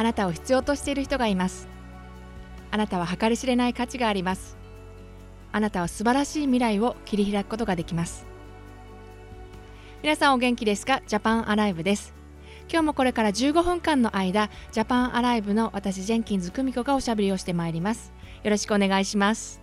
あなたを必要としている人がいます。あなたは計り知れない価値があります。あなたは素晴らしい未来を切り開くことができます。皆さんお元気ですか？ジャパンアライブです。今日もこれから15分間の間ジャパンアライブの私ジェンキンズ久美子がおしゃべりをしてまいります。よろしくお願いします。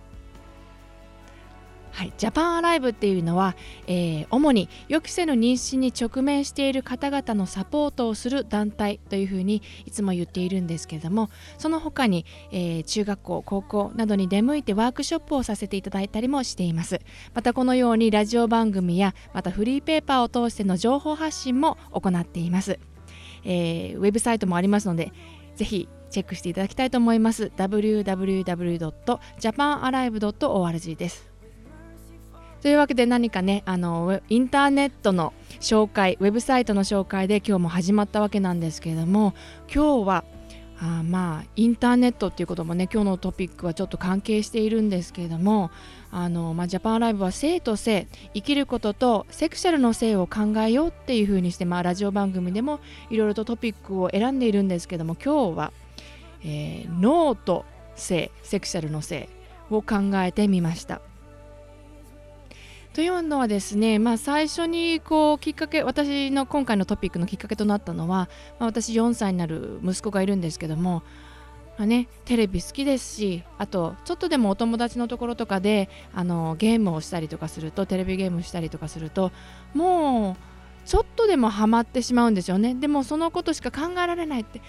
はい、ジャパンアライブっていうのは、えー、主に予期せぬ妊娠に直面している方々のサポートをする団体というふうにいつも言っているんですけれどもその他に、えー、中学校高校などに出向いてワークショップをさせていただいたりもしています。またこのようにラジオ番組やまたフリーペーパーを通しての情報発信も行っています、えー、ウェブサイトもありますのでぜひチェックしていただきたいと思います。www.japanalive.org です。というわけで何かねあのインターネットの紹介ウェブサイトの紹介で今日も始まったわけなんですけれども今日はあまあインターネットっていうこともね今日のトピックはちょっと関係しているんですけれどもあの、まあ、ジャパンライブは性と性生きることとセクシャルの性を考えようっていうふうにして、まあ、ラジオ番組でもいろいろとトピックを選んでいるんですけども今日は、えー、脳と性セクシャルの性を考えてみました。というのはですね、まあ、最初にこうきっかけ私の今回のトピックのきっかけとなったのは、まあ、私4歳になる息子がいるんですけども、まあね、テレビ好きですしあとちょっとでもお友達のところとかであのゲームをしたりとかするとテレビゲームしたりとかするともうちょっとでもハマってしまうんですよね。でもそのことしか考えられないって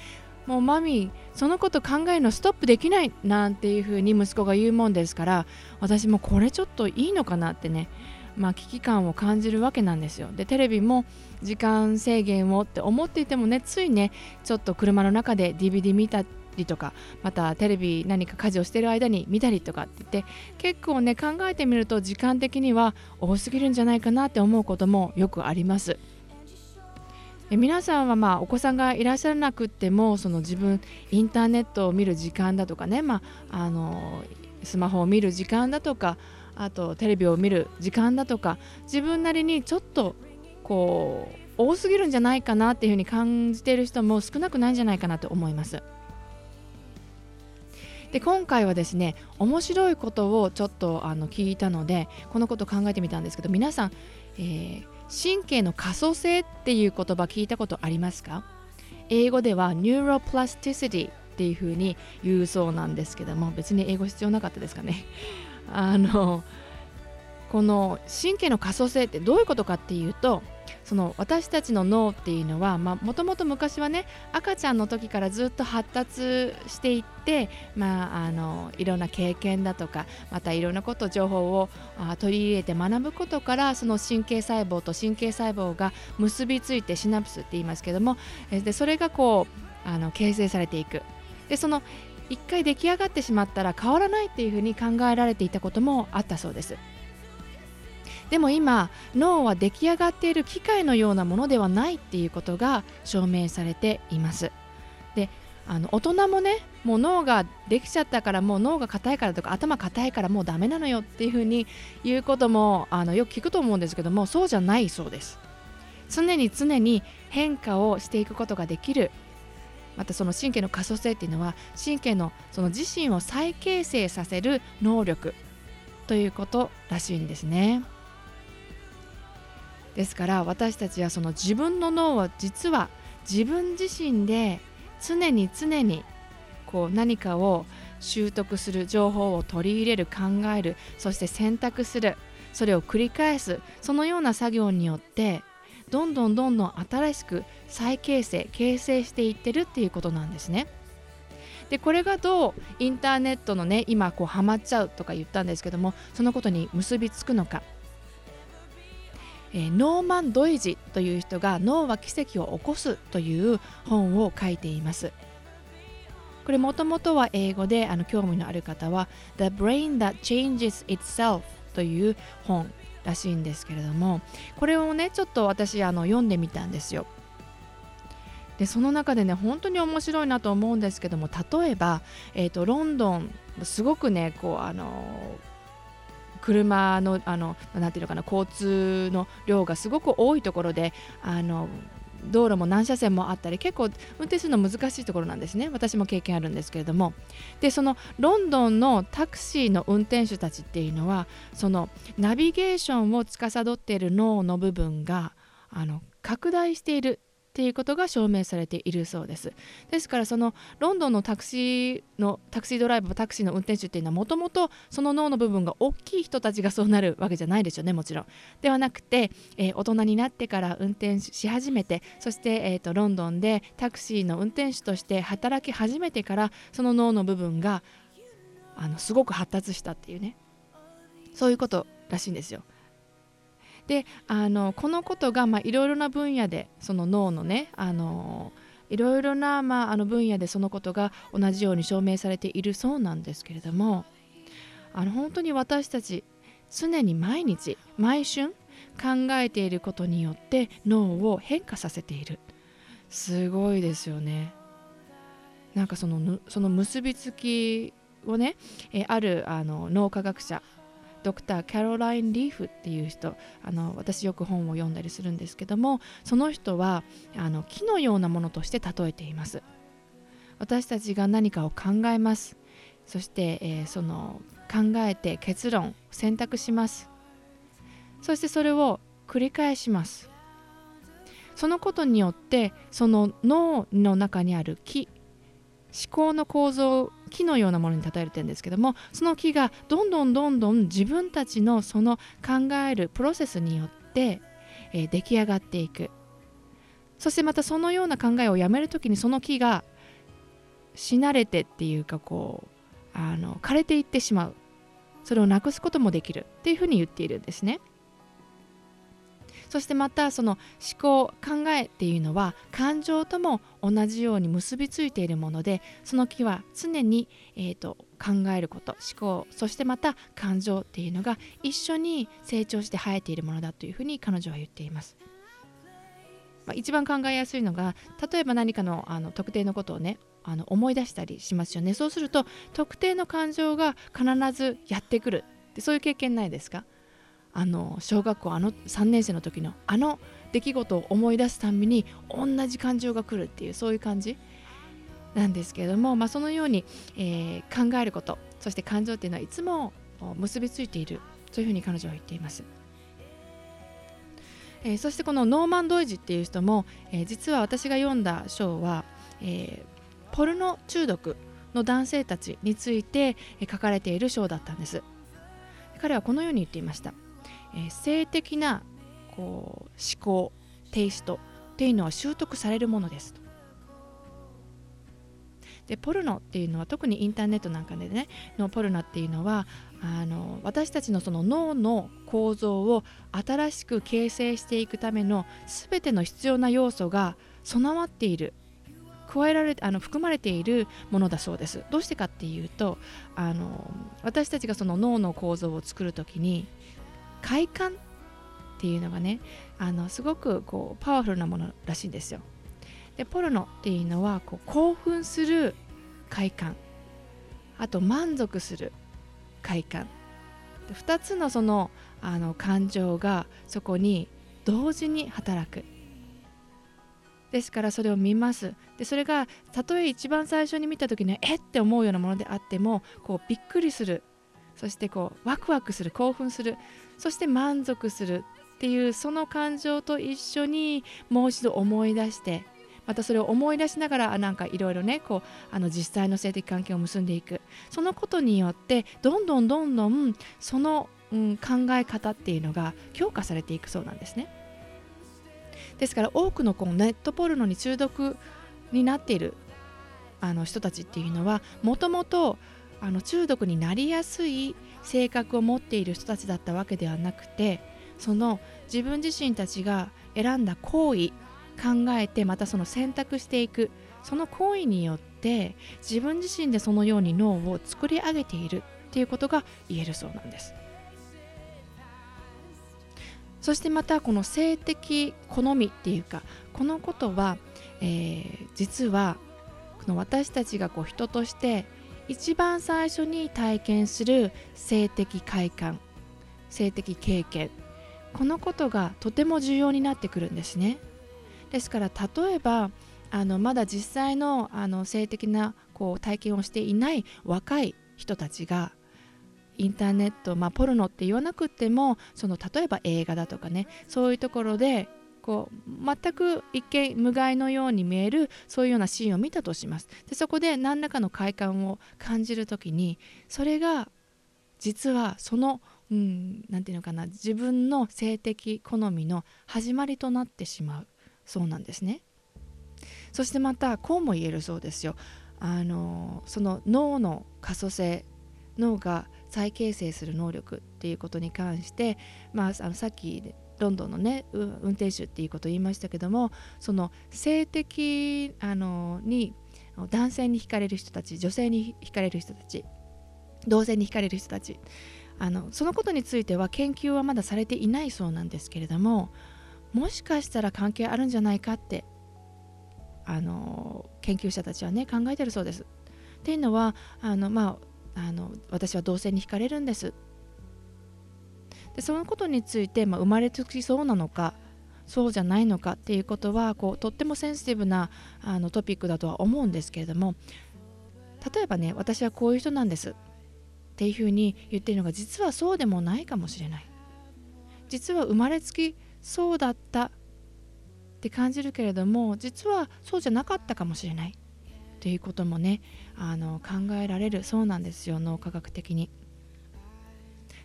もうマミーそのこと考えるのストップできないなんていうふうに息子が言うもんですから私もこれちょっといいのかなってねまあ、危機感を感じるわけなんですよ。でテレビも時間制限をって思っていてもねついねちょっと車の中で DVD 見たりとかまたテレビ何か家事をしてる間に見たりとかって言って結構ね考えてみると時間的には多すぎるんじゃないかなって思うこともよくあります。え皆さんはまあお子さんがいらっしゃらなくってもその自分インターネットを見る時間だとかね、まあ、あのスマホを見る時間だとかあとテレビを見る時間だとか自分なりにちょっとこう多すぎるんじゃないかなっていうふうに感じている人も少なくないんじゃないかなと思います。で今回はですね面白いことをちょっとあの聞いたのでこのこと考えてみたんですけど皆さん、えー、神経の可塑性っていう言葉聞いたことありますか？英語では neuroplasticity っていうふうに言うそうなんですけども別に英語必要なかったですかね？あのこの神経の可塑性ってどういうことかっていうとその私たちの脳っていうのはもともと昔はね赤ちゃんの時からずっと発達していって、まあ、あのいろんな経験だとかまたいろんなこと情報をあ取り入れて学ぶことからその神経細胞と神経細胞が結びついてシナプスって言いますけどもでそれがこうあの形成されていく。でその一回出来上がってしまったら変わらないっていうふうに考えられていたこともあったそうです。でも今脳は出来上がっている機械のようなものではないっていうことが証明されています。であの大人もねもう脳ができちゃったからもう脳が硬いからとか頭硬いからもうダメなのよっていうふうに言うこともあのよく聞くと思うんですけどもそうじゃないそうです。常に常に変化をしていくことができるまたその神経の可塑性っていうのは神経のその自身を再形成させる能力ということらしいんですね。ですから私たちはその自分の脳は実は自分自身で常に常にこう何かを習得する情報を取り入れる考えるそして選択するそれを繰り返すそのような作業によってどんどんどんどん新しく再形成形成していってるっていうことなんですね。でこれがどうインターネットのね今こうハマっちゃうとか言ったんですけどもそのことに結びつくのか、えー、ノーマン・ドイジという人が「脳は奇跡を起こす」という本を書いています。これもともとは英語であの興味のある方は「The Brain That Changes Itself」という本らしいんですけれどもこれをねちょっと私あの読んでみたんですよ。でその中でね本当に面白いなと思うんですけども例えば、えーと、ロンドンすごくねこうあの車のあのなていうのかな交通の量がすごく多いところであの道路も何車線もあったり結構運転するの難しいところなんですね。私も経験あるんですけれども。でそのロンドンのタクシーの運転手たちっていうのはそのナビゲーションを司っている脳の部分があの拡大しているっていうことが証明されているそうです。ですからそのロンドンのタクシーのタクシードライバータクシーの運転手っていうのはもともとその脳の部分が大きい人たちがそうなるわけじゃないでしょうねもちろん。ではなくて、えー、大人になってから運転し始めてそして、えーと、ロンドンでタクシーの運転手として働き始めてからその脳の部分があのすごく発達したっていうね。そういうことらしいんですよ。であのこのことがいろいろな分野でその脳のねあのいろいろな、まあ、あの分野でそのことが同じように証明されているそうなんですけれどもあの本当に私たち常に毎日毎春考えていることによって脳を変化させている。すごいですよね。なんかそのその結びつきをね、えあるあの脳科学者ドクター・キャロライン・リーフっていう人あの私よく本を読んだりするんですけどもその人はあの木のようなものとして例えています。私たちが何かを考えます。そして、えー、その考えて結論選択します。そしてそれを繰り返します。そのことによってその脳の中にある木思考の構造木のようなものに例えてるんですけどもその木がどんどんどんどん自分たちのその考えるプロセスによって、えー、出来上がっていくそしてまたそのような考えをやめる時にその木がしなれてっていうかこうあの枯れていってしまうそれをなくすこともできるっていうふうに言っているんですね。そしてまたその思考考えっていうのは感情とも同じように結びついているものでその木は常に、えーと、考えること思考そしてまた感情っていうのが一緒に成長して生えているものだというふうに彼女は言っています。まあ、一番考えやすいのが例えば何かのあの特定のことをねあの思い出したりしますよね。そうすると特定の感情が必ずやってくる。ってそういう経験ないですか？あの小学校あの3年生の時のあの出来事を思い出すたんびに同じ感情が来るっていうそういう感じなんですけれども、まあ、そのように、えー、考えることそして感情っていうのはいつも結びついているそういうふうに彼女は言っています。えー、そしてこのノーマン・ドイジっていう人も、えー、実は私が読んだ章は、えー、ポルノ中毒の男性たちについて書かれている章だったんです彼はこのように言っていましたえ、性的なこう思考テイストっていうのは習得されるものですと。でポルノっていうのは特にインターネットなんかでねのポルノっていうのはあの私たちのその脳の構造を新しく形成していくための全ての必要な要素が備わっている加えられあの含まれているものだそうですどうしてかっていうとあの私たちがその脳の構造を作る時に快感っていうのがねあのすごくこうパワフルなものらしいんですよ。でポルノっていうのはこう興奮する快感。あと満足する快感。2つのそのあの感情がそこに同時に働く。ですからそれを見ます。でそれがたとえ一番最初に見た時にえって思うようなものであってもこうびっくりする。そしてこうワクワクする興奮するそして満足するっていうその感情と一緒にもう一度思い出してまたそれを思い出しながらなんかいろいろねこうあの実際の性的関係を結んでいく。そのことによってどんどんどんどんその、うん、考え方っていうのが強化されていくそうなんですね。ですから多くのこうネットポルノに中毒になっているあの人たちっていうのはもともとあの中毒になりやすい性格を持っている人たちだったわけではなくてその自分自身たちが選んだ行為考えてまたその選択していくその行為によって自分自身でそのように脳を作り上げているっていうことが言えるそうなんです。そしてまたこの性的好みっていうかこのことは、えー、実はこの私たちがこう人として一番最初に体験する性的快感性的経験。このことがとても重要になってくるんですね。ですから例えばあのまだ実際のあの性的なこう体験をしていない若い人たちがインターネット、まあ、ポルノって言わなくてもその例えば映画だとかねそういうところでこう全く一見無害のように見えるそういうようなシーンを見たとします。でそこで何らかの快感を感じる時にそれが実はそのうん何て言うのかな自分の性的好みの始まりとなってしまう。そうなんですね。そしてまたこうも言えるそうですよ。あのその脳の可塑性脳が再形成する能力っていうことに関して、まあ、あのさっきロンドンのね運転手っていうことを言いましたけどもその性的あのに男性に惹かれる人たち女性に惹かれる人たち同性に惹かれる人たちあのそのことについては研究はまだされていないそうなんですけれどももしかしたら関係あるんじゃないかってあの研究者たちはね考えてるそうです。っていうのはあの、まあ、あの私は同性に惹かれるんですでそのことについて、まあ、生まれつきそうなのかそうじゃないのかっていうことはこうとってもセンシティブなあのトピックだとは思うんですけれども例えばね私はこういう人なんですっていうふうに言ってるのが実はそうでもないかもしれない実は生まれつきそうだったって感じるけれども実はそうじゃなかったかもしれないということもねあの考えられるそうなんですよ脳科学的に。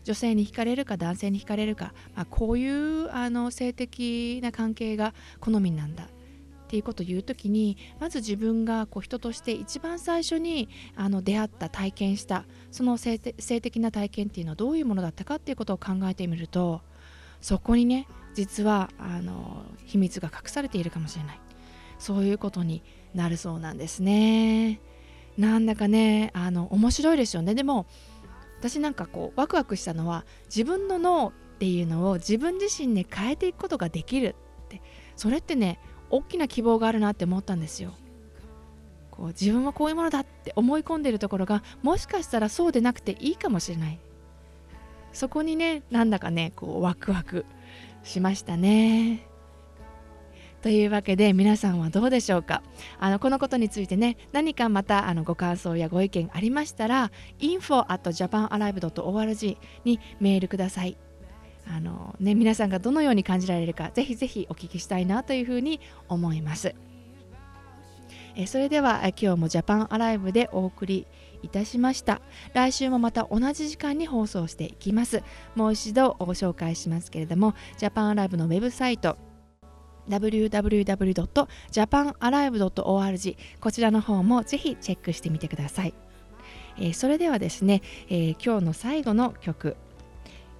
女性に惹かれるか男性に惹かれるか、まあ、こういうあの性的な関係が好みなんだ。っていうことを言う時にまず自分がこう人として一番最初にあの出会った体験したその性的な体験っていうのはどういうものだったかっていうことを考えてみるとそこにね実はあの秘密が隠されているかもしれない。そういうことになるそうなんですね。なんだかねあの面白いですよね。でも私なんかこうワクワクしたのは自分の脳っていうのを自分自身で変えていくことができるってそれってね大きな希望があるなって思ったんですよ。こう自分はこういうものだって思い込んでるところがもしかしたらそうでなくていいかもしれないそこにねなんだかねこうワクワクしましたね。というわけで皆さんはどうでしょうか？あのこのことについてね何かまたあのご感想やご意見ありましたら info at japanalive.org にメールください。あのね皆さんがどのように感じられるかぜひぜひお聞きしたいなというふうに思います。えそれでは今日もジャパンアライブでお送りいたしました。来週もまた同じ時間に放送していきます。もう一度ご紹介しますけれどもジャパンアライブのウェブサイト www.japanalive.org こちらの方もぜひチェックしてみてください、えー、それではですね、えー、今日の最後の曲、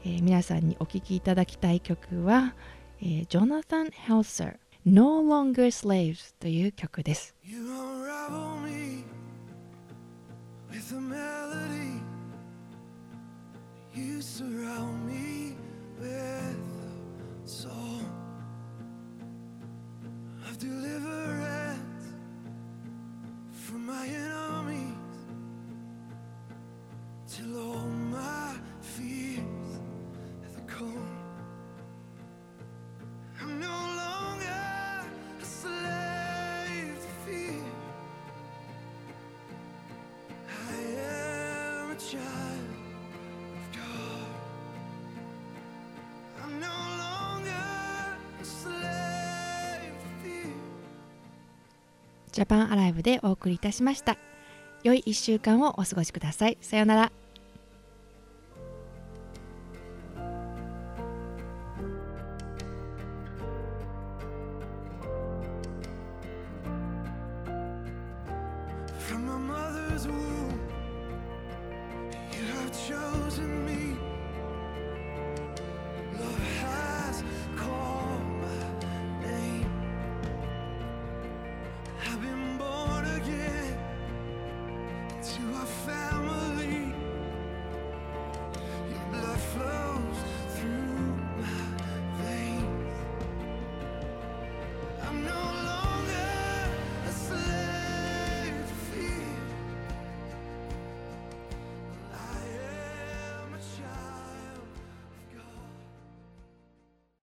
えー、皆さんにお聴きいただきたい曲は、えー、ジョナサン・ヘルサー No Longer Slaves という曲です。You unravel me with a melody. You surround me deliverance from my enemies ジャパンアライブでお送りいたしました。良い1週間をお過ごしください。さようなら「